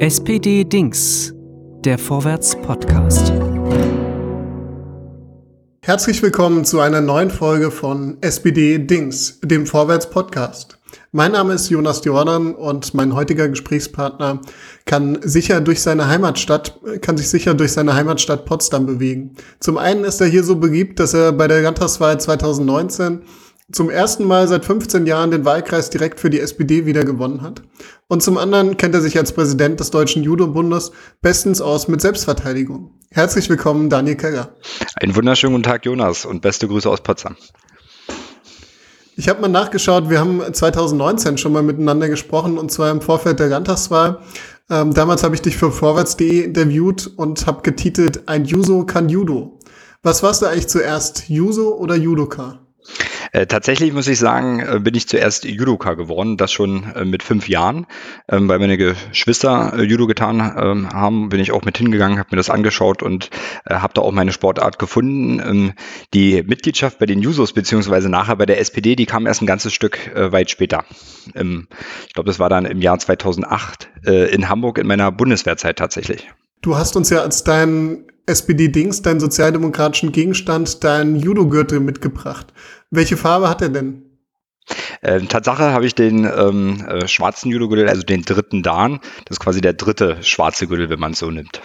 SPD Dings, der Vorwärts-Podcast. Herzlich willkommen zu einer neuen Folge von SPD Dings, dem Vorwärts-Podcast. Mein Name ist Jonas Jordan und mein heutiger Gesprächspartner kann sicher durch seine Heimatstadt, kann sich sicher durch seine Heimatstadt Potsdam bewegen. Zum einen ist er hier so beliebt, dass er bei der Landtagswahl 2019 zum ersten Mal seit 15 Jahren den Wahlkreis direkt für die SPD wieder gewonnen hat. Und zum anderen kennt er sich als Präsident des Deutschen Judo-Bundes bestens aus mit Selbstverteidigung. Herzlich willkommen, Daniel Keller. Einen wunderschönen guten Tag, Jonas, und beste Grüße aus Potsdam. Ich habe mal nachgeschaut, wir haben 2019 schon mal miteinander gesprochen, und zwar im Vorfeld der Landtagswahl. Ähm, damals habe ich dich für vorwärts.de interviewt und habe getitelt Ein Juso kann Judo. Was warst du eigentlich zuerst, Juso oder Judoka? Äh, tatsächlich muss ich sagen, äh, bin ich zuerst Judoka geworden, das schon äh, mit fünf Jahren. Ähm, weil meine Geschwister äh, Judo getan ähm, haben, bin ich auch mit hingegangen, habe mir das angeschaut und äh, habe da auch meine Sportart gefunden. Ähm, die Mitgliedschaft bei den Jusos beziehungsweise nachher bei der SPD, die kam erst ein ganzes Stück weit später. Ähm, ich glaube, das war dann im Jahr 2008 in Hamburg in meiner Bundeswehrzeit tatsächlich. Du hast uns ja als dein SPD-Dings, deinen sozialdemokratischen Gegenstand, deinen Judo-Gürtel mitgebracht. Welche Farbe hat er denn? Ähm, Tatsache habe ich den ähm, äh, schwarzen Judo-Gürtel, also den dritten Dan. Das ist quasi der dritte schwarze Gürtel, wenn man es so nimmt.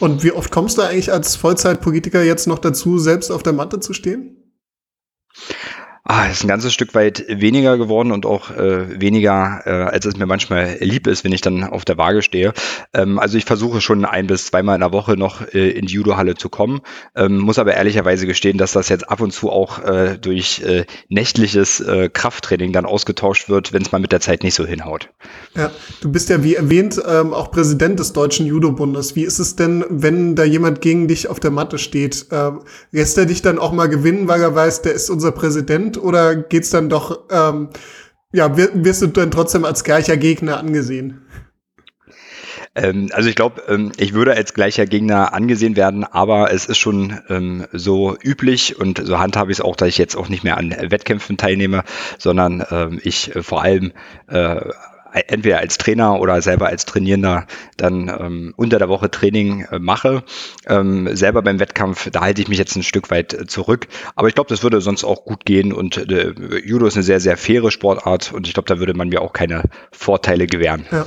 Und wie oft kommst du eigentlich als Vollzeitpolitiker jetzt noch dazu, selbst auf der Matte zu stehen? Ah, ist ein ganzes Stück weit weniger geworden und auch äh, weniger, äh, als es mir manchmal lieb ist, wenn ich dann auf der Waage stehe. Ähm, also ich versuche schon ein bis zweimal in der Woche noch äh, in die Judo-Halle zu kommen, ähm, muss aber ehrlicherweise gestehen, dass das jetzt ab und zu auch äh, durch äh, nächtliches äh, Krafttraining dann ausgetauscht wird, wenn es mal mit der Zeit nicht so hinhaut. Ja, du bist ja wie erwähnt ähm, auch Präsident des Deutschen Judo-Bundes. Wie ist es denn, wenn da jemand gegen dich auf der Matte steht? Äh, lässt er dich dann auch mal gewinnen, weil er weiß, der ist unser Präsident? Oder geht's dann doch, ähm, ja, wirst du dann trotzdem als gleicher Gegner angesehen? Ähm, also ich glaube, ähm, ich würde als gleicher Gegner angesehen werden, aber es ist schon ähm, so üblich und so handhabe ich es auch, dass ich jetzt auch nicht mehr an Wettkämpfen teilnehme, sondern ich äh, vor allem äh, entweder als Trainer oder selber als Trainierender dann ähm, unter der Woche Training äh, mache. Ähm, selber beim Wettkampf, da halte ich mich jetzt ein Stück weit äh, zurück. Aber ich glaube, das würde sonst auch gut gehen und äh, Judo ist eine sehr, sehr faire Sportart und ich glaube, da würde man mir auch keine Vorteile gewähren. Ja.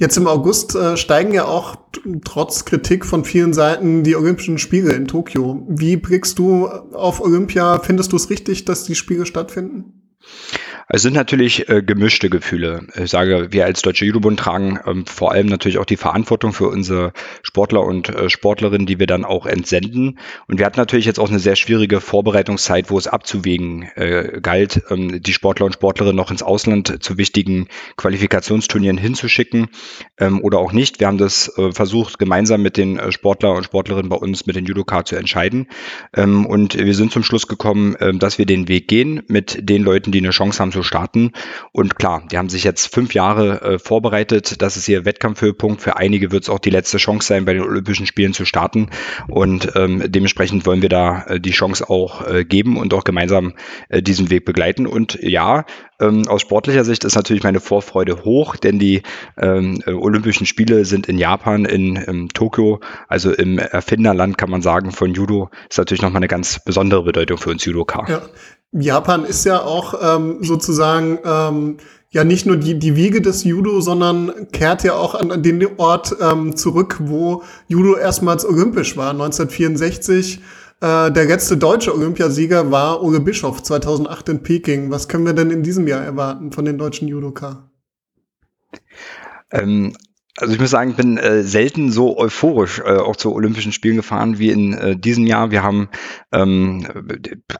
Jetzt im August äh, steigen ja auch trotz Kritik von vielen Seiten die Olympischen Spiele in Tokio. Wie blickst du auf Olympia? Findest du es richtig, dass die Spiele stattfinden? Es sind natürlich äh, gemischte Gefühle. Ich sage, wir als Deutsche Judobund tragen ähm, vor allem natürlich auch die Verantwortung für unsere Sportler und äh, Sportlerinnen, die wir dann auch entsenden. Und wir hatten natürlich jetzt auch eine sehr schwierige Vorbereitungszeit, wo es abzuwägen äh, galt, ähm, die Sportler und Sportlerinnen noch ins Ausland zu wichtigen Qualifikationsturnieren hinzuschicken ähm, oder auch nicht. Wir haben das äh, versucht, gemeinsam mit den äh, Sportler und Sportlerinnen bei uns, mit den Judoka zu entscheiden. Ähm, und wir sind zum Schluss gekommen, äh, dass wir den Weg gehen mit den Leuten, die eine Chance haben, zu starten. Und klar, die haben sich jetzt fünf Jahre äh, vorbereitet. Das ist ihr Wettkampfhöhepunkt. Für einige wird es auch die letzte Chance sein, bei den Olympischen Spielen zu starten. Und ähm, dementsprechend wollen wir da äh, die Chance auch äh, geben und auch gemeinsam äh, diesen Weg begleiten. Und ja, ähm, aus sportlicher Sicht ist natürlich meine Vorfreude hoch, denn die ähm, äh, Olympischen Spiele sind in Japan, in, in Tokio, also im Erfinderland kann man sagen von Judo, ist natürlich nochmal eine ganz besondere Bedeutung für uns Judoka. Ja. Japan ist ja auch ähm, sozusagen ähm, ja nicht nur die, die Wiege des Judo, sondern kehrt ja auch an, den Ort ähm, zurück, wo Judo erstmals olympisch war, 1964. Äh, der letzte deutsche Olympiasieger war Ole Bischof 2008 in Peking. Was können wir denn in diesem Jahr erwarten von den deutschen Judoka? Ähm, also ich muss sagen, ich bin äh, selten so euphorisch äh, auch zu Olympischen Spielen gefahren wie in äh, diesem Jahr. Wir haben ähm,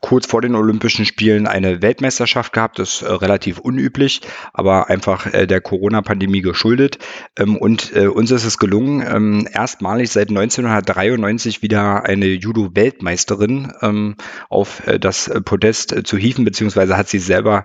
kurz vor den Olympischen Spielen eine Weltmeisterschaft gehabt. Das ist äh, relativ unüblich, aber einfach äh, der Corona-Pandemie geschuldet. Ähm, und äh, uns ist es gelungen, ähm, erstmalig seit 1993 wieder eine Judo-Weltmeisterin ähm, auf das Podest zu hieven, beziehungsweise hat sie selber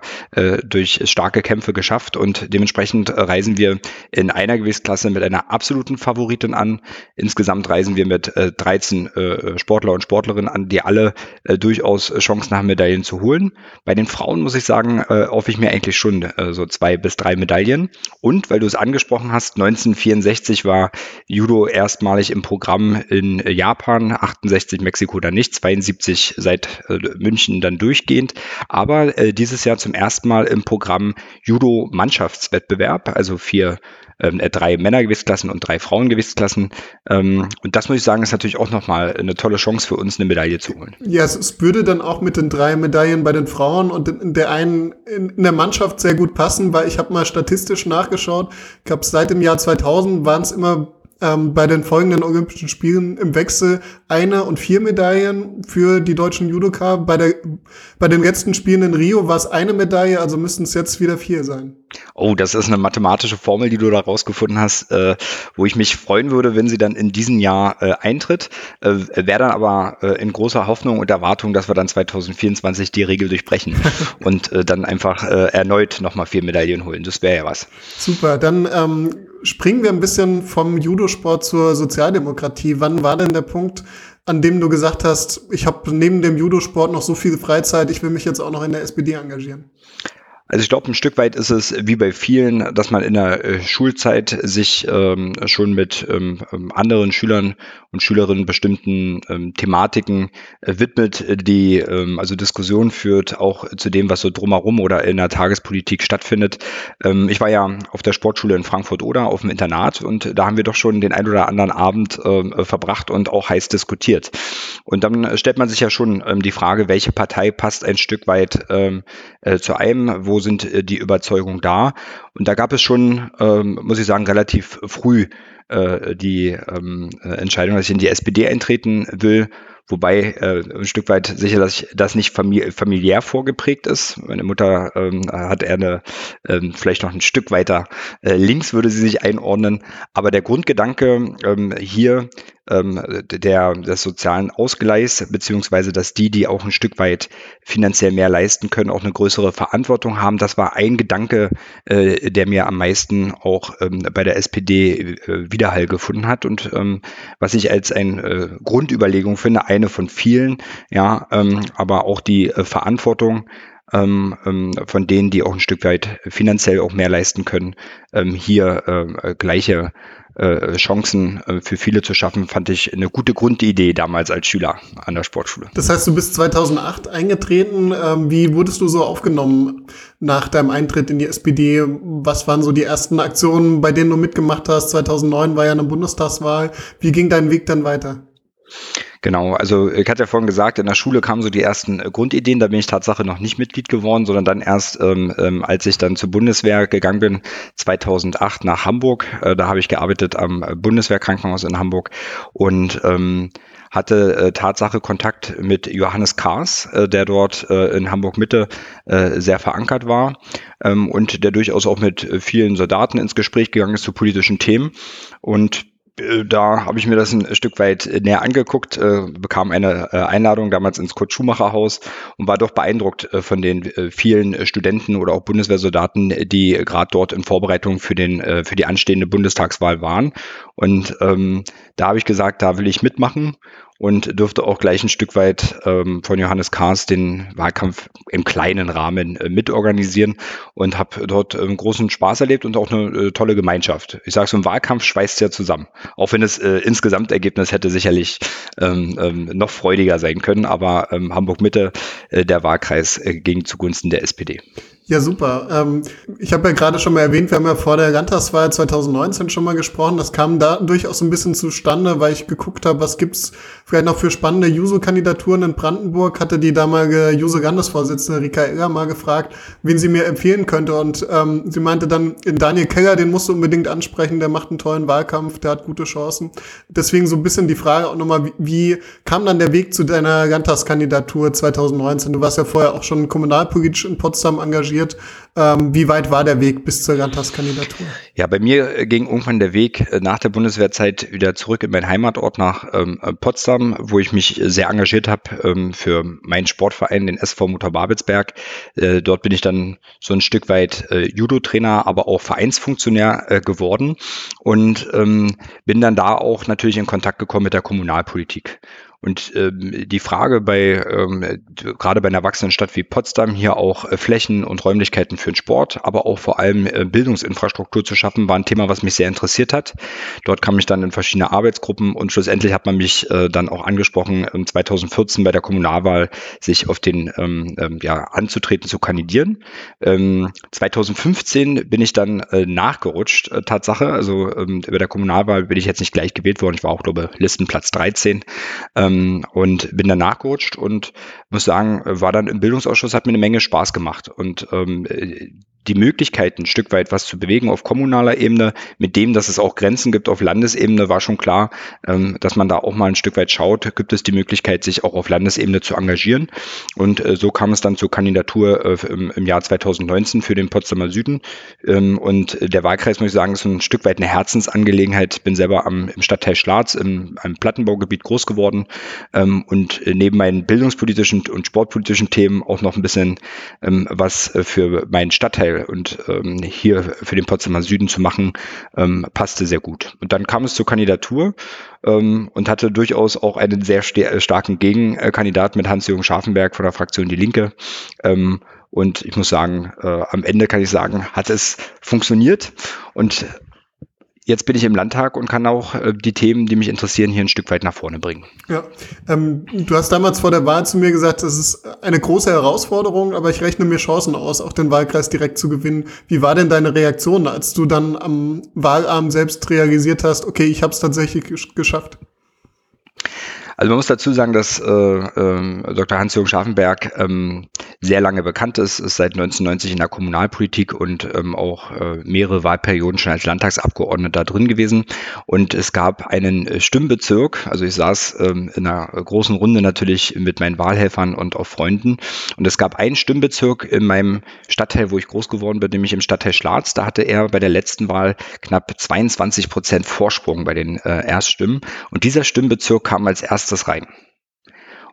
durch starke Kämpfe geschafft. Und dementsprechend reisen wir in einer Gewichtsklasse Klasse mit einer absoluten Favoritin an. Insgesamt reisen wir mit äh, 13 äh, Sportler und Sportlerinnen an, die alle äh, durchaus Chancen haben, Medaillen zu holen. Bei den Frauen muss ich sagen, äh, hoffe ich mir eigentlich schon äh, so zwei bis drei Medaillen. Und weil du es angesprochen hast, 1964 war Judo erstmalig im Programm in Japan, 68 Mexiko dann nicht, 72 seit äh, München dann durchgehend. Aber äh, dieses Jahr zum ersten Mal im Programm Judo-Mannschaftswettbewerb, also vier ähm, äh, drei Männergewichtsklassen und drei Frauengewichtsklassen. Ähm, und das muss ich sagen, ist natürlich auch nochmal eine tolle Chance für uns, eine Medaille zu holen. Ja, es, es würde dann auch mit den drei Medaillen bei den Frauen und in der einen in, in der Mannschaft sehr gut passen, weil ich habe mal statistisch nachgeschaut. Ich glaube, seit dem Jahr 2000 waren es immer ähm, bei den folgenden Olympischen Spielen im Wechsel eine und vier Medaillen für die deutschen Judoka. Bei, der, bei den letzten Spielen in Rio war es eine Medaille, also müssten es jetzt wieder vier sein. Oh, das ist eine mathematische Formel, die du da rausgefunden hast, äh, wo ich mich freuen würde, wenn sie dann in diesem Jahr äh, eintritt. Äh, Wäre dann aber äh, in großer Hoffnung und Erwartung, dass wir dann 2024 die Regel durchbrechen und äh, dann einfach äh, erneut nochmal vier Medaillen holen. Das wäre ja was. Super, dann ähm, springen wir ein bisschen vom Judosport zur Sozialdemokratie. Wann war denn der Punkt, an dem du gesagt hast, ich habe neben dem Judosport noch so viel Freizeit, ich will mich jetzt auch noch in der SPD engagieren? Also ich glaube, ein Stück weit ist es wie bei vielen, dass man in der äh, Schulzeit sich ähm, schon mit ähm, ähm anderen Schülern und Schülerinnen bestimmten ähm, Thematiken äh, widmet, die ähm, also Diskussionen führt, auch zu dem, was so drumherum oder in der Tagespolitik stattfindet. Ähm, ich war ja auf der Sportschule in Frankfurt-Oder auf dem Internat und da haben wir doch schon den ein oder anderen Abend äh, verbracht und auch heiß diskutiert. Und dann stellt man sich ja schon die Frage, welche Partei passt ein Stück weit äh, zu einem, wo wo sind äh, die Überzeugungen da. Und da gab es schon, ähm, muss ich sagen, relativ früh äh, die ähm, äh, Entscheidung, dass ich in die SPD eintreten will. Wobei äh, ein Stück weit sicher, dass das nicht famili familiär vorgeprägt ist. Meine Mutter ähm, hat eher eine, ähm, vielleicht noch ein Stück weiter äh, links würde sie sich einordnen. Aber der Grundgedanke ähm, hier ähm, der, des sozialen Ausgleichs, beziehungsweise dass die, die auch ein Stück weit finanziell mehr leisten können, auch eine größere Verantwortung haben. Das war ein Gedanke, äh, der mir am meisten auch ähm, bei der SPD äh, Widerhall gefunden hat und ähm, was ich als eine äh, Grundüberlegung finde, eine von vielen, ja, ähm, aber auch die äh, Verantwortung ähm, ähm, von denen, die auch ein Stück weit finanziell auch mehr leisten können, hier äh, gleiche äh, Chancen äh, für viele zu schaffen, fand ich eine gute Grundidee damals als Schüler an der Sportschule. Das heißt, du bist 2008 eingetreten. Ähm, wie wurdest du so aufgenommen nach deinem Eintritt in die SPD? Was waren so die ersten Aktionen, bei denen du mitgemacht hast? 2009 war ja eine Bundestagswahl. Wie ging dein Weg dann weiter? Genau, also ich hatte ja vorhin gesagt, in der Schule kamen so die ersten äh, Grundideen, da bin ich Tatsache noch nicht Mitglied geworden, sondern dann erst, ähm, ähm, als ich dann zur Bundeswehr gegangen bin, 2008 nach Hamburg. Äh, da habe ich gearbeitet am Bundeswehrkrankenhaus in Hamburg und ähm, hatte äh, Tatsache Kontakt mit Johannes Kaas, äh, der dort äh, in Hamburg Mitte äh, sehr verankert war ähm, und der durchaus auch mit äh, vielen Soldaten ins Gespräch gegangen ist zu politischen Themen. Und äh, da habe ich mir das ein Stück weit äh, näher angeguckt, äh, bekam eine äh, Einladung damals ins Kurt Schumacher Haus und war doch beeindruckt äh, von den äh, vielen Studenten oder auch Bundeswehrsoldaten, die gerade dort in Vorbereitung für den für die anstehende Bundestagswahl waren. Und ähm, da habe ich gesagt, da will ich mitmachen und durfte auch gleich ein Stück weit ähm, von Johannes Kahrs den Wahlkampf im kleinen Rahmen äh, mitorganisieren und habe dort ähm, großen Spaß erlebt und auch eine äh, tolle Gemeinschaft. Ich sage so, ein Wahlkampf schweißt ja zusammen, auch wenn es äh, insgesamt Ergebnis hätte sicherlich ähm, ähm, noch freudiger sein können, aber ähm, Hamburg Mitte, äh, der Wahlkreis äh, ging zugunsten der SPD. Ja, super. Ähm, ich habe ja gerade schon mal erwähnt, wir haben ja vor der Landtagswahl 2019 schon mal gesprochen. Das kam da durchaus ein bisschen zustande, weil ich geguckt habe, was gibt's vielleicht noch für spannende Juso-Kandidaturen in Brandenburg. Hatte die damalige Juso-Landesvorsitzende Rika Egger mal gefragt, wen sie mir empfehlen könnte. Und ähm, sie meinte dann, Daniel Keller, den musst du unbedingt ansprechen, der macht einen tollen Wahlkampf, der hat gute Chancen. Deswegen so ein bisschen die Frage auch nochmal, wie, wie kam dann der Weg zu deiner Landtagskandidatur 2019? Du warst ja vorher auch schon kommunalpolitisch in Potsdam engagiert engagiert. Ähm, wie weit war der Weg bis zur Landtagskandidatur? Ja, bei mir ging irgendwann der Weg äh, nach der Bundeswehrzeit wieder zurück in meinen Heimatort nach ähm, Potsdam, wo ich mich sehr engagiert habe ähm, für meinen Sportverein, den SV Motor Babelsberg. Äh, dort bin ich dann so ein Stück weit äh, Judo-Trainer, aber auch Vereinsfunktionär äh, geworden und ähm, bin dann da auch natürlich in Kontakt gekommen mit der Kommunalpolitik. Und ähm, die Frage bei, ähm, gerade bei einer wachsenden Stadt wie Potsdam, hier auch äh, Flächen und Räumlichkeiten für den Sport, aber auch vor allem äh, Bildungsinfrastruktur zu schaffen, war ein Thema, was mich sehr interessiert hat. Dort kam ich dann in verschiedene Arbeitsgruppen und schlussendlich hat man mich äh, dann auch angesprochen, 2014 bei der Kommunalwahl sich auf den, ähm, ähm, ja, anzutreten, zu kandidieren. Ähm, 2015 bin ich dann äh, nachgerutscht, äh, Tatsache. Also ähm, über der Kommunalwahl bin ich jetzt nicht gleich gewählt worden. Ich war auch, glaube Listenplatz 13. Ähm, ähm, und bin dann nachgerutscht und muss sagen, war dann im Bildungsausschuss, hat mir eine Menge Spaß gemacht. Und ähm, die Möglichkeit, ein Stück weit was zu bewegen auf kommunaler Ebene, mit dem, dass es auch Grenzen gibt auf Landesebene, war schon klar, ähm, dass man da auch mal ein Stück weit schaut, gibt es die Möglichkeit, sich auch auf Landesebene zu engagieren. Und äh, so kam es dann zur Kandidatur äh, im, Jahr 2019 für den Potsdamer Süden. Ähm, und der Wahlkreis, muss ich sagen, ist ein Stück weit eine Herzensangelegenheit. Bin selber am, im Stadtteil Schlatz, im, einem Plattenbaugebiet groß geworden ähm, und neben meinen bildungspolitischen und sportpolitischen Themen auch noch ein bisschen was für meinen Stadtteil und ähm, hier für den Potsdamer Süden zu machen, ähm, passte sehr gut. Und dann kam es zur Kandidatur ähm, und hatte durchaus auch einen sehr starken Gegenkandidat mit Hans-Jürgen Scharfenberg von der Fraktion Die Linke. Ähm, und ich muss sagen, äh, am Ende kann ich sagen, hat es funktioniert. Und jetzt bin ich im Landtag und kann auch äh, die Themen, die mich interessieren, hier ein Stück weit nach vorne bringen. Ja, ähm, du hast damals vor der Wahl zu mir gesagt, das ist eine große Herausforderung, aber ich rechne mir Chancen aus, auch den Wahlkreis direkt zu gewinnen. Wie war denn deine Reaktion, als du dann am Wahlabend selbst realisiert hast, okay, ich habe es tatsächlich geschafft? Also man muss dazu sagen, dass äh, äh, Dr. Hans-Jürgen Scharfenberg ähm, sehr lange bekannt ist, ist seit 1990 in der Kommunalpolitik und ähm, auch äh, mehrere Wahlperioden schon als Landtagsabgeordneter drin gewesen. Und es gab einen äh, Stimmbezirk, also ich saß ähm, in einer großen Runde natürlich mit meinen Wahlhelfern und auch Freunden. Und es gab einen Stimmbezirk in meinem Stadtteil, wo ich groß geworden bin, nämlich im Stadtteil Schlatz. Da hatte er bei der letzten Wahl knapp 22 Prozent Vorsprung bei den äh, Erststimmen. Und dieser Stimmbezirk kam als erstes rein.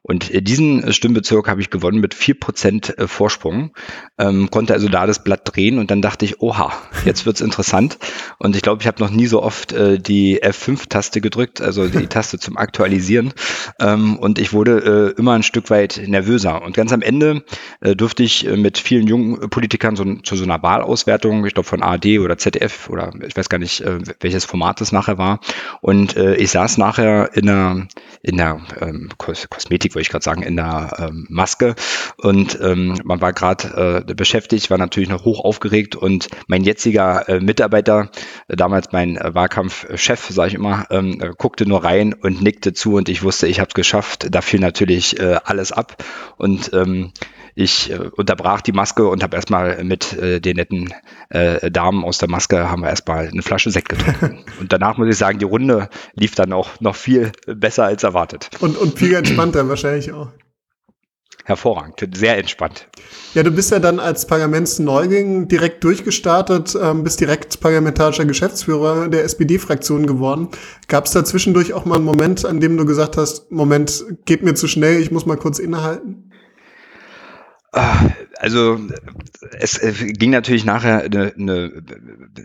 Und äh, diesen äh, Stimmbezirk habe ich gewonnen mit vier Prozent äh, Vorsprung, ähm, konnte also da das Blatt drehen und dann dachte ich, oha, jetzt wird's interessant. Und ich glaube, ich habe noch nie so oft äh, die F5-Taste gedrückt, also die Taste zum Aktualisieren. Ähm, und ich wurde äh, immer ein Stück weit nervöser. Und ganz am Ende äh, durfte ich mit vielen jungen Politikern so, zu so einer Wahlauswertung, ich glaube von ARD oder ZDF oder ich weiß gar nicht, welches Format es nachher war. Und ich saß nachher in einer, in einer ähm, Kosmetik wollte ich gerade sagen, in der ähm, Maske. Und ähm, man war gerade äh, beschäftigt, war natürlich noch hoch aufgeregt und mein jetziger äh, Mitarbeiter, äh, damals mein äh, Wahlkampfchef, sage ich immer, ähm, äh, guckte nur rein und nickte zu und ich wusste, ich habe es geschafft. Da fiel natürlich alles ab und ähm, ich unterbrach die Maske und habe erstmal mit den netten Damen aus der Maske haben wir erstmal eine Flasche Sekt getrunken. und danach muss ich sagen, die Runde lief dann auch noch viel besser als erwartet. Und, und viel entspannter wahrscheinlich auch. Hervorragend, sehr entspannt. Ja, du bist ja dann als Parlamentsneuging direkt durchgestartet, ähm, bist direkt parlamentarischer Geschäftsführer der SPD-Fraktion geworden. Gab es da zwischendurch auch mal einen Moment, an dem du gesagt hast, Moment, geht mir zu schnell, ich muss mal kurz innehalten? Also es, ging natürlich nachher eine, eine,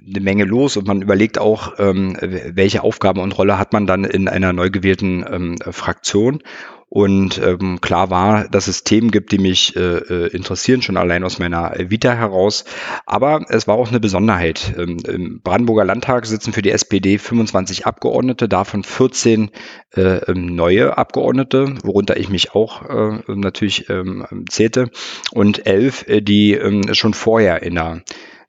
eine, Menge los und man überlegt auch, ähm, welche Aufgabe und Rolle hat man dann in einer neu gewählten ähm, Fraktion. Und ähm, klar war, dass es Themen gibt, die mich äh, äh, interessieren, schon allein aus meiner Vita heraus. Aber es war auch eine Besonderheit. Ähm, Im Brandenburger Landtag sitzen für die SPD 25 Abgeordnete, davon 14 äh, ähm, neue Abgeordnete, worunter ich mich auch äh, natürlich ähm, zählte, und elf, äh, die ähm, schon vorher in der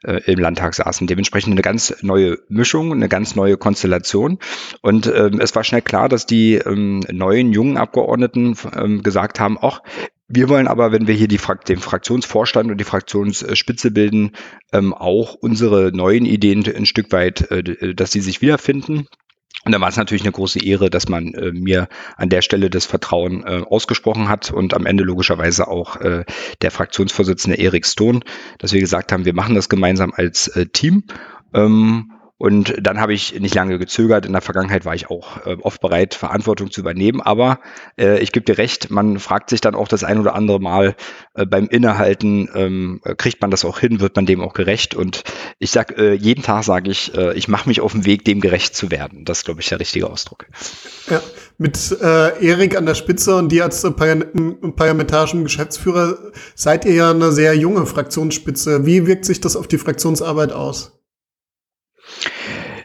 äh, im Landtag saßen. Dementsprechend eine ganz neue Mischung, eine ganz neue Konstellation. Und ähm, es war schnell klar, dass die ähm, neuen jungen Abgeordneten ähm, gesagt haben, ach, wir wollen aber, wenn wir hier die Frakt den Fraktionsvorstand und die Fraktionsspitze bilden, ähm, auch unsere neuen Ideen ein Stück weit, äh, dass sie sich wiederfinden. Und da war es natürlich eine große Ehre, dass man äh, mir an der Stelle das Vertrauen äh, ausgesprochen hat und am Ende logischerweise auch äh, der Fraktionsvorsitzende Erik Stone, dass wir gesagt haben, wir machen das gemeinsam als äh, Team. Ähm, und dann habe ich nicht lange gezögert. In der Vergangenheit war ich auch äh, oft bereit, Verantwortung zu übernehmen. Aber äh, ich gebe dir recht, man fragt sich dann auch das ein oder andere Mal äh, beim Innehalten, ähm, kriegt man das auch hin, wird man dem auch gerecht? Und ich sage, äh, jeden Tag sage ich, äh, ich mache mich auf den Weg, dem gerecht zu werden. Das ist, glaube ich, der richtige Ausdruck. Ja, mit äh, Erik an der Spitze und dir als parlamentarischen Geschäftsführer seid ihr ja eine sehr junge Fraktionsspitze. Wie wirkt sich das auf die Fraktionsarbeit aus?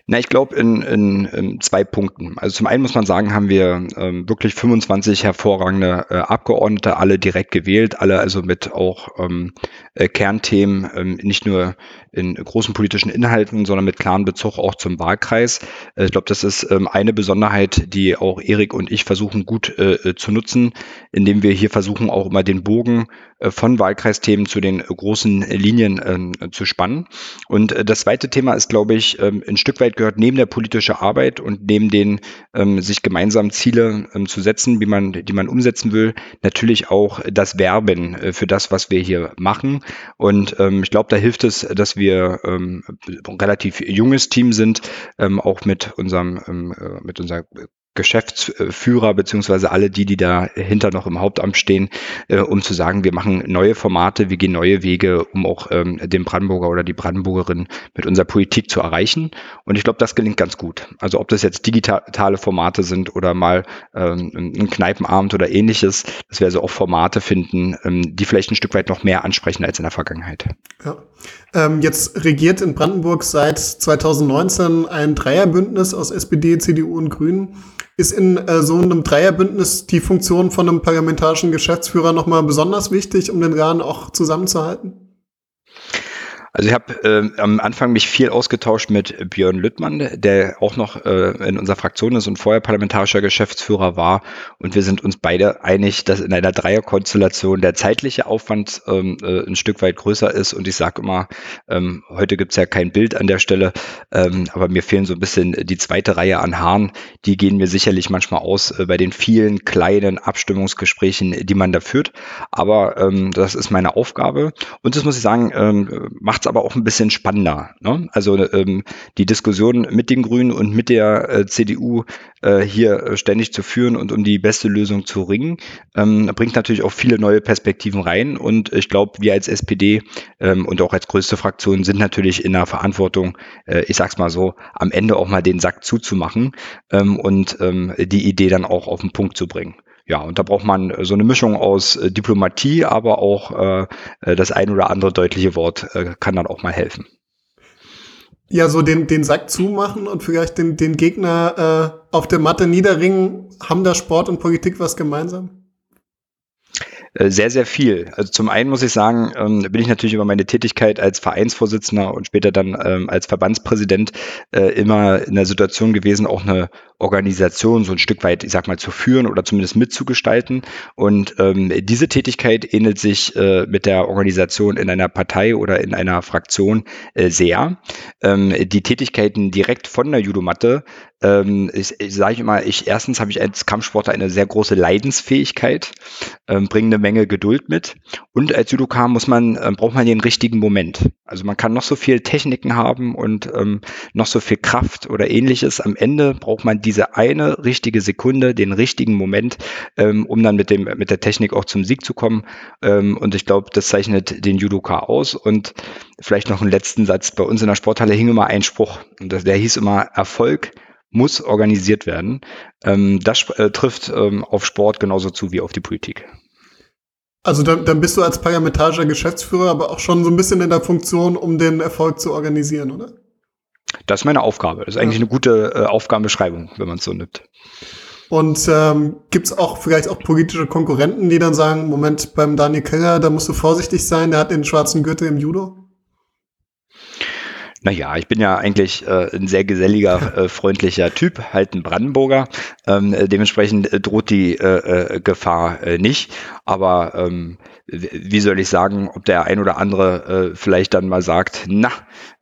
Na, ich glaube in, in, in, zwei Punkten. Also zum einen muss man sagen, haben wir ähm, wirklich 25 hervorragende äh, Abgeordnete, alle direkt gewählt, alle also mit auch ähm, äh, Kernthemen, ähm, nicht nur in großen politischen Inhalten, sondern mit klaren Bezug auch zum Wahlkreis. Äh, ich glaube, das ist ähm, eine Besonderheit, die auch Erik und ich versuchen gut äh, äh, zu nutzen, indem wir hier versuchen auch immer den Bogen von Wahlkreisthemen zu den großen Linien ähm, zu spannen. Und das zweite Thema ist, glaube ich, ähm, ein Stück weit gehört neben der politischen Arbeit und neben den ähm, sich gemeinsam Ziele zu setzen, wie man, die man umsetzen will, natürlich auch das Werben äh, für das, was wir hier machen. Und ich glaube, da hilft es, dass wir ein relativ junges Team sind, auch mit unserem, äh, mit unserer Geschäftsführer beziehungsweise alle die, die dahinter noch im Hauptamt stehen, äh, um zu sagen, wir machen neue Formate, wir gehen neue Wege, um auch ähm, den Brandenburger oder die Brandenburgerin mit unserer Politik zu erreichen. Und ich glaube, das gelingt ganz gut. Also ob das jetzt digitale Formate sind oder mal ähm, ein Kneipenabend oder ähnliches, dass wir also auch Formate finden, ähm, die vielleicht ein Stück weit noch mehr ansprechen als in der Vergangenheit. Ja. Ähm, jetzt regiert in Brandenburg seit 2019 ein Dreierbündnis aus SPD, CDU und Grünen. Ist in äh, so einem Dreierbündnis die Funktion von einem parlamentarischen Geschäftsführer nochmal besonders wichtig, um den Rahmen auch zusammenzuhalten? Also ich habe äh, am Anfang mich viel ausgetauscht mit Björn Lüttmann, der auch noch äh, in unserer Fraktion ist und vorher parlamentarischer Geschäftsführer war. Und wir sind uns beide einig, dass in einer Dreierkonstellation der zeitliche Aufwand ähm, äh, ein Stück weit größer ist. Und ich sage immer, ähm, heute gibt's ja kein Bild an der Stelle, ähm, aber mir fehlen so ein bisschen die zweite Reihe an Haaren. Die gehen mir sicherlich manchmal aus äh, bei den vielen kleinen Abstimmungsgesprächen, die man da führt. Aber ähm, das ist meine Aufgabe. Und das muss ich sagen, ähm, macht es aber auch ein bisschen spannender. Ne? Also ähm, die Diskussion mit den Grünen und mit der äh, CDU äh, hier äh, ständig zu führen und um die beste Lösung zu ringen, ähm, bringt natürlich auch viele neue Perspektiven rein. Und ich glaube, wir als SPD ähm, und auch als größte Fraktion sind natürlich in der Verantwortung, äh, ich sag's mal so, am Ende auch mal den Sack zuzumachen ähm, und ähm, die Idee dann auch auf den Punkt zu bringen. Ja, und da braucht man so eine Mischung aus äh, Diplomatie, aber auch äh, äh, das ein oder andere deutliche Wort äh, kann dann auch mal helfen. Ja, so den, den Sack zumachen und vielleicht den, den Gegner äh, auf der Matte niederringen, haben da Sport und Politik was gemeinsam? Äh, sehr, sehr viel. Also zum einen muss ich sagen, ähm, bin ich natürlich über meine Tätigkeit als Vereinsvorsitzender und später dann ähm, als Verbandspräsident äh, immer in der Situation gewesen, auch eine Organisation so ein Stück weit, ich sag mal, zu führen oder zumindest mitzugestalten. Und ähm, diese Tätigkeit ähnelt sich äh, mit der Organisation in einer Partei oder in einer Fraktion äh, sehr. Ähm, die Tätigkeiten direkt von der Judomatte ähm, ich, ich sage immer, ich erstens habe ich als Kampfsportler eine sehr große Leidensfähigkeit, ähm, bringe eine Menge Geduld mit und als Judoka muss man ähm, braucht man den richtigen Moment. Also man kann noch so viel Techniken haben und ähm, noch so viel Kraft oder ähnliches. Am Ende braucht man diese eine richtige Sekunde, den richtigen Moment, ähm, um dann mit dem mit der Technik auch zum Sieg zu kommen. Ähm, und ich glaube, das zeichnet den Judoka aus. Und vielleicht noch einen letzten Satz: Bei uns in der Sporthalle hing immer ein Spruch und der hieß immer Erfolg muss organisiert werden. Ähm, das äh, trifft ähm, auf Sport genauso zu wie auf die Politik. Also dann, dann bist du als parlamentarischer Geschäftsführer aber auch schon so ein bisschen in der Funktion, um den Erfolg zu organisieren, oder? Das ist meine Aufgabe. Das ist eigentlich ja. eine gute äh, Aufgabenbeschreibung, wenn man es so nimmt. Und ähm, gibt es auch vielleicht auch politische Konkurrenten, die dann sagen, Moment, beim Daniel Keller, da musst du vorsichtig sein, der hat den schwarzen Gürtel im Judo? Naja, ich bin ja eigentlich äh, ein sehr geselliger, äh, freundlicher Typ, halt ein Brandenburger. Ähm, äh, dementsprechend äh, droht die äh, äh, Gefahr nicht. Aber ähm, wie soll ich sagen, ob der ein oder andere äh, vielleicht dann mal sagt, na,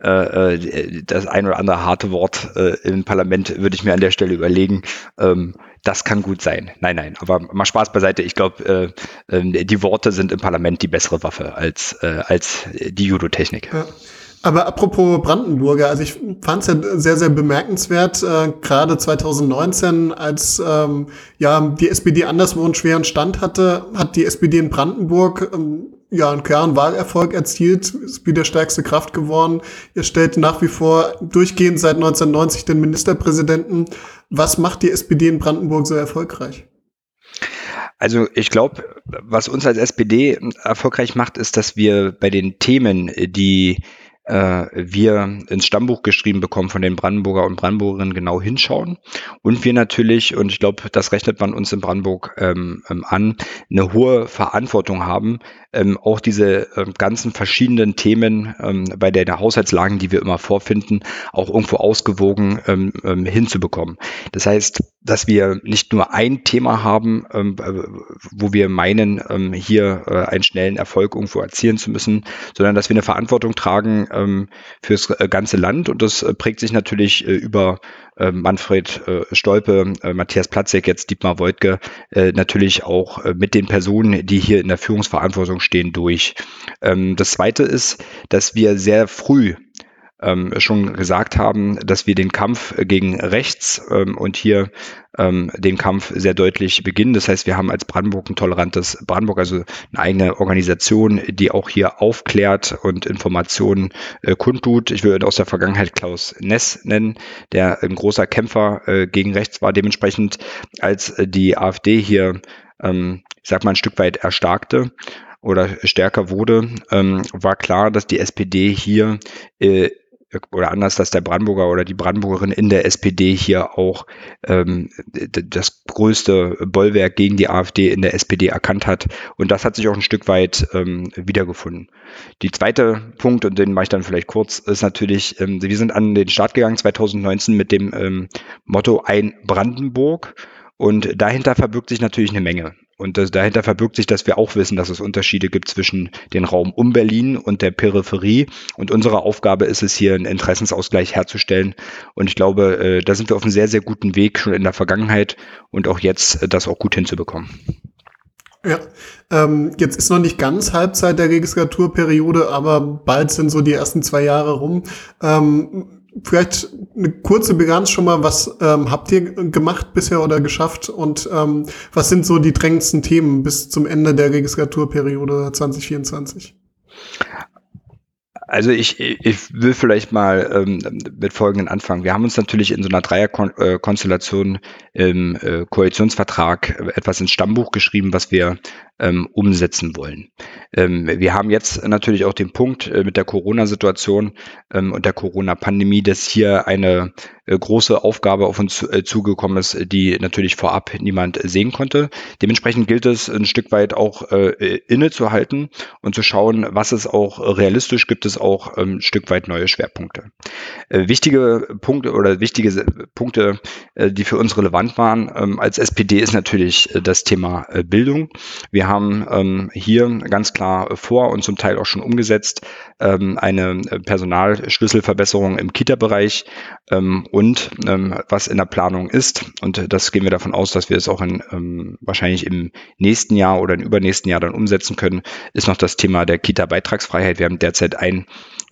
äh, äh, das ein oder andere harte Wort äh, im Parlament würde ich mir an der Stelle überlegen. Ähm, das kann gut sein. Nein, nein, aber mal Spaß beiseite. Ich glaube, äh, äh, die Worte sind im Parlament die bessere Waffe als, äh, als die Judotechnik. Ja. Aber apropos Brandenburger, also ich fand es ja sehr, sehr bemerkenswert, äh, gerade 2019, als ähm, ja die SPD anderswo einen schweren Stand hatte, hat die SPD in Brandenburg ähm, ja einen klaren Wahlerfolg erzielt, ist wieder stärkste Kraft geworden. Ihr stellt nach wie vor durchgehend seit 1990 den Ministerpräsidenten. Was macht die SPD in Brandenburg so erfolgreich? Also ich glaube, was uns als SPD erfolgreich macht, ist, dass wir bei den Themen, die äh, wir ins Stammbuch geschrieben bekommen von den Brandenburger und Brandenburgerinnen genau hinschauen. Und wir natürlich, und ich glaube, das rechnet man uns in Brandenburg ähm, ähm, an, eine hohe Verantwortung haben, ähm, auch diese ähm, ganzen verschiedenen Themen ähm, bei der, Haushaltslagen, die wir immer vorfinden, auch irgendwo ausgewogen ähm, hinzubekommen. Das heißt, dass wir nicht nur ein Thema haben, ähm, wo wir meinen, hier äh, einen schnellen Erfolg irgendwo erzielen zu müssen, sondern dass wir eine Verantwortung tragen ähm, fürs äh, ganze Land und das äh, prägt sich natürlich äh, über äh, Manfred äh, Stolpe, äh, Matthias Platzek, jetzt Dietmar Woidke, natürlich auch mit den Personen, die hier in der Führungsverantwortung stehen, durch. Ähm, das Zweite ist, dass wir sehr früh ähm, schon gesagt haben, dass wir den Kampf gegen rechts ähm, und hier ähm, den Kampf sehr deutlich beginnen. Das heißt, wir haben als Brandenburg ein tolerantes Brandenburg, also eine eigene Organisation, die auch hier aufklärt und Informationen äh, kundtut. Ich würde aus der Vergangenheit Klaus Ness nennen, der ein großer Kämpfer äh, gegen rechts war. Dementsprechend, als äh, die AfD hier, ähm, ich sag mal, ein Stück weit erstarkte, oder stärker wurde, ähm, war klar, dass die SPD hier äh, oder anders, dass der Brandenburger oder die Brandenburgerin in der SPD hier auch ähm, das größte Bollwerk gegen die AfD in der SPD erkannt hat. Und das hat sich auch ein Stück weit ähm, wiedergefunden. Die zweite Punkt, und den mache ich dann vielleicht kurz, ist natürlich, ähm, wir sind an den Start gegangen 2019 mit dem ähm, Motto Ein Brandenburg. Und dahinter verbirgt sich natürlich eine Menge. Und das, dahinter verbirgt sich, dass wir auch wissen, dass es Unterschiede gibt zwischen den Raum um Berlin und der Peripherie. Und unsere Aufgabe ist es hier, einen Interessensausgleich herzustellen. Und ich glaube, äh, da sind wir auf einem sehr, sehr guten Weg schon in der Vergangenheit und auch jetzt, äh, das auch gut hinzubekommen. Ja, ähm, jetzt ist noch nicht ganz Halbzeit der Registraturperiode, aber bald sind so die ersten zwei Jahre rum. Ähm, Vielleicht eine kurze Bilanz schon mal, was ähm, habt ihr gemacht bisher oder geschafft und ähm, was sind so die drängendsten Themen bis zum Ende der Registraturperiode 2024? Also ich, ich will vielleicht mal ähm, mit folgenden anfangen. Wir haben uns natürlich in so einer Dreierkonstellation im äh, Koalitionsvertrag etwas ins Stammbuch geschrieben, was wir ähm, umsetzen wollen. Ähm, wir haben jetzt natürlich auch den Punkt äh, mit der Corona-Situation ähm, und der Corona-Pandemie, dass hier eine äh, große Aufgabe auf uns äh, zugekommen ist, die natürlich vorab niemand sehen konnte. Dementsprechend gilt es ein Stück weit auch äh, innezuhalten und zu schauen, was es auch realistisch gibt, es auch ähm, ein Stück weit neue Schwerpunkte. Äh, wichtige Punkte oder wichtige Punkte, äh, die für uns relevant waren ähm, als SPD, ist natürlich das Thema Bildung. Wir haben ähm, hier ganz klar vor und zum Teil auch schon umgesetzt ähm, eine Personalschlüsselverbesserung im Kita-Bereich ähm, und ähm, was in der Planung ist. Und das gehen wir davon aus, dass wir es auch in, ähm, wahrscheinlich im nächsten Jahr oder im übernächsten Jahr dann umsetzen können, ist noch das Thema der Kita-Beitragsfreiheit. Wir haben derzeit ein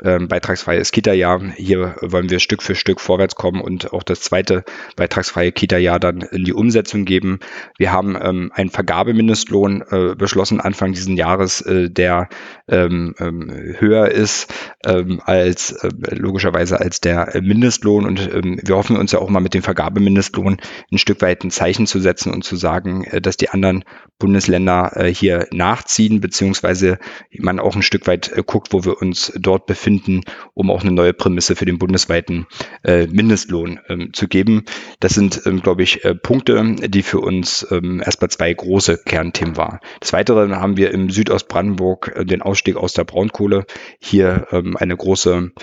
ähm, beitragsfreies Kita-Jahr. Hier wollen wir Stück für Stück vorwärts kommen und auch das zweite beitragsfreie Kita-Jahr dann in die Umsetzung geben. Wir haben ähm, einen Vergabemindestlohn äh, beschlossen Anfang dieses Jahres, äh, der ähm, ähm, höher ist ähm, als äh, logischerweise als der Mindestlohn. Und ähm, wir hoffen uns ja auch mal mit dem Vergabemindestlohn ein Stück weit ein Zeichen zu setzen und zu sagen, äh, dass die anderen Bundesländer äh, hier nachziehen, beziehungsweise man auch ein Stück weit äh, guckt, wo wir uns dort befinden finden, um auch eine neue Prämisse für den bundesweiten äh, Mindestlohn ähm, zu geben. Das sind, ähm, glaube ich, äh, Punkte, die für uns ähm, erstmal zwei große Kernthemen waren. Des Weiteren haben wir im Südostbrandenburg äh, den Ausstieg aus der Braunkohle. Hier ähm, eine große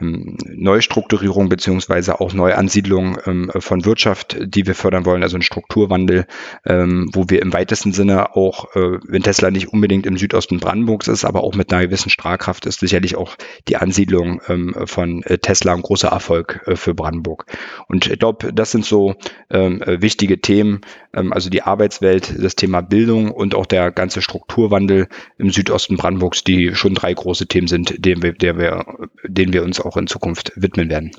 ähm, Neustrukturierung beziehungsweise auch Neuansiedlung ähm, von Wirtschaft, die wir fördern wollen, also ein Strukturwandel, ähm, wo wir im weitesten Sinne auch, äh, wenn Tesla nicht unbedingt im Südosten Brandenburgs ist, aber auch mit einer gewissen Strahlkraft ist sicherlich auch die Ansiedlung ähm, von äh, Tesla ein großer Erfolg äh, für Brandenburg. Und ich glaube, das sind so ähm, äh, wichtige Themen, ähm, also die Arbeitswelt, das Thema Bildung und auch der ganze Strukturwandel im Südosten Brandenburgs, die schon drei große Themen sind, denen wir, der wir, denen wir uns auch in Zukunft widmen werden.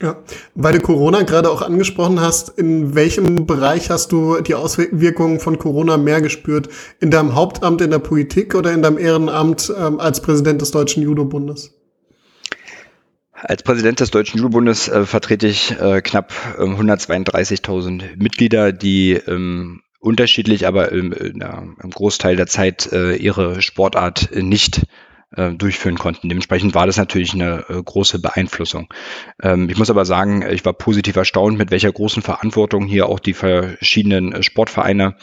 Ja, weil du Corona gerade auch angesprochen hast, in welchem Bereich hast du die Auswirkungen von Corona mehr gespürt? In deinem Hauptamt in der Politik oder in deinem Ehrenamt ähm, als Präsident des Deutschen Judo-Bundes? Als Präsident des Deutschen Judo-Bundes äh, vertrete ich äh, knapp äh, 132.000 Mitglieder, die ähm, unterschiedlich, aber im, im Großteil der Zeit äh, ihre Sportart nicht äh, durchführen konnten. Dementsprechend war das natürlich eine äh, große Beeinflussung. Ähm, ich muss aber sagen, ich war positiv erstaunt, mit welcher großen Verantwortung hier auch die verschiedenen äh, Sportvereine,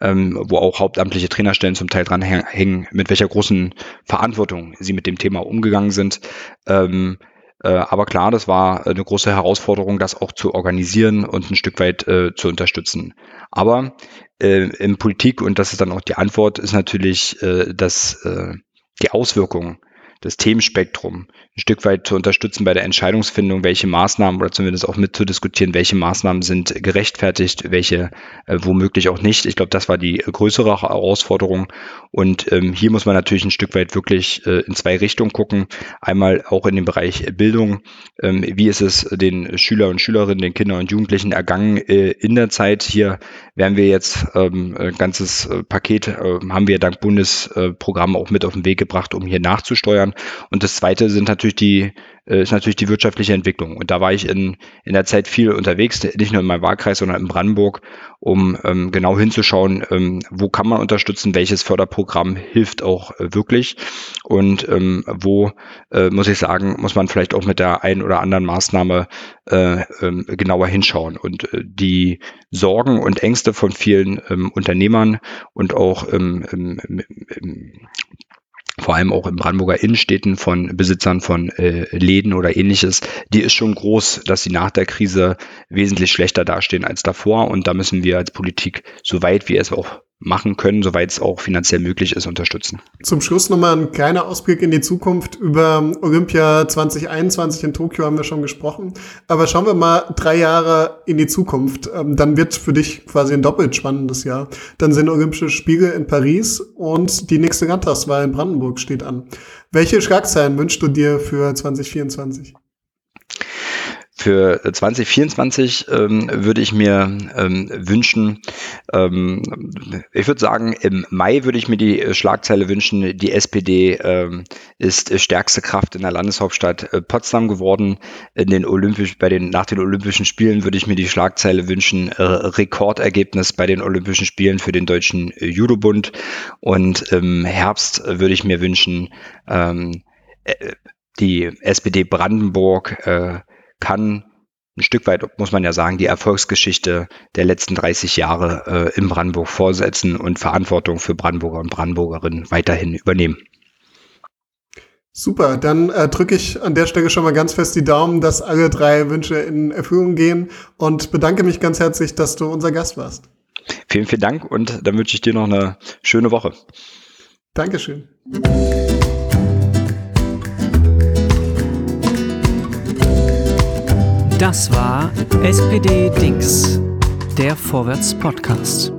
ähm, wo auch hauptamtliche Trainerstellen zum Teil dran hängen, mit welcher großen Verantwortung sie mit dem Thema umgegangen sind. Ähm, äh, aber klar, das war eine große Herausforderung, das auch zu organisieren und ein Stück weit äh, zu unterstützen. Aber äh, in Politik, und das ist dann auch die Antwort, ist natürlich, äh, dass äh, die Auswirkungen, das Themenspektrum ein Stück weit zu unterstützen bei der Entscheidungsfindung, welche Maßnahmen oder zumindest auch mitzudiskutieren, welche Maßnahmen sind gerechtfertigt, welche äh, womöglich auch nicht. Ich glaube, das war die größere Herausforderung. Und ähm, hier muss man natürlich ein Stück weit wirklich äh, in zwei Richtungen gucken. Einmal auch in dem Bereich Bildung. Ähm, wie ist es den Schüler und Schülerinnen, den Kindern und Jugendlichen ergangen äh, in der Zeit? Hier werden wir jetzt ähm, ein ganzes äh, Paket, äh, haben wir dank Bundesprogramm auch mit auf den Weg gebracht, um hier nachzusteuern. Und das Zweite sind natürlich natürlich die, äh, ist natürlich die wirtschaftliche Entwicklung. Und da war ich in, in der Zeit viel unterwegs, nicht nur in meinem Wahlkreis, sondern in Brandenburg, um ähm, genau hinzuschauen, ähm, wo kann man unterstützen, welches Förderprogramm hilft auch äh, wirklich und ähm, wo, äh, muss ich sagen, muss man vielleicht auch mit der einen oder anderen Maßnahme äh, äh, genauer hinschauen. Und äh, die Sorgen und Ängste von vielen ähm, Unternehmern und auch vor allem auch in Brandenburger Innenstädten von Besitzern von äh, Läden oder ähnliches, die ist schon groß, dass sie nach der Krise wesentlich schlechter dastehen als davor. Und da müssen wir als Politik, soweit wir es auch machen können, soweit es auch finanziell möglich ist, unterstützen. Zum Schluss nochmal ein kleiner Ausblick in die Zukunft. Über Olympia 2021 in Tokio haben wir schon gesprochen. Aber schauen wir mal drei Jahre in die Zukunft. Ähm, dann wird für dich quasi ein doppelt spannendes Jahr. Dann sind Olympische Spiele in Paris und die nächste Landtagswahl in Brandenburg steht an. Welche Schlagzeilen wünschst du dir für 2024? Für 2024 ähm, würde ich mir ähm, wünschen, ähm, ich würde sagen, im Mai würde ich mir die Schlagzeile wünschen, die SPD ähm, ist stärkste Kraft in der Landeshauptstadt äh, Potsdam geworden. In den Olympisch, bei den, nach den Olympischen Spielen würde ich mir die Schlagzeile wünschen, äh, Rekordergebnis bei den Olympischen Spielen für den Deutschen äh, Judobund. Und im Herbst würde ich mir wünschen, ähm, äh, die SPD Brandenburg äh, kann ein Stück weit, muss man ja sagen, die Erfolgsgeschichte der letzten 30 Jahre äh, in Brandenburg vorsetzen und Verantwortung für Brandenburger und Brandenburgerinnen weiterhin übernehmen. Super, dann äh, drücke ich an der Stelle schon mal ganz fest die Daumen, dass alle drei Wünsche in Erfüllung gehen und bedanke mich ganz herzlich, dass du unser Gast warst. Vielen, vielen Dank und dann wünsche ich dir noch eine schöne Woche. Dankeschön. Das war SPD Dings, der Vorwärts Podcast.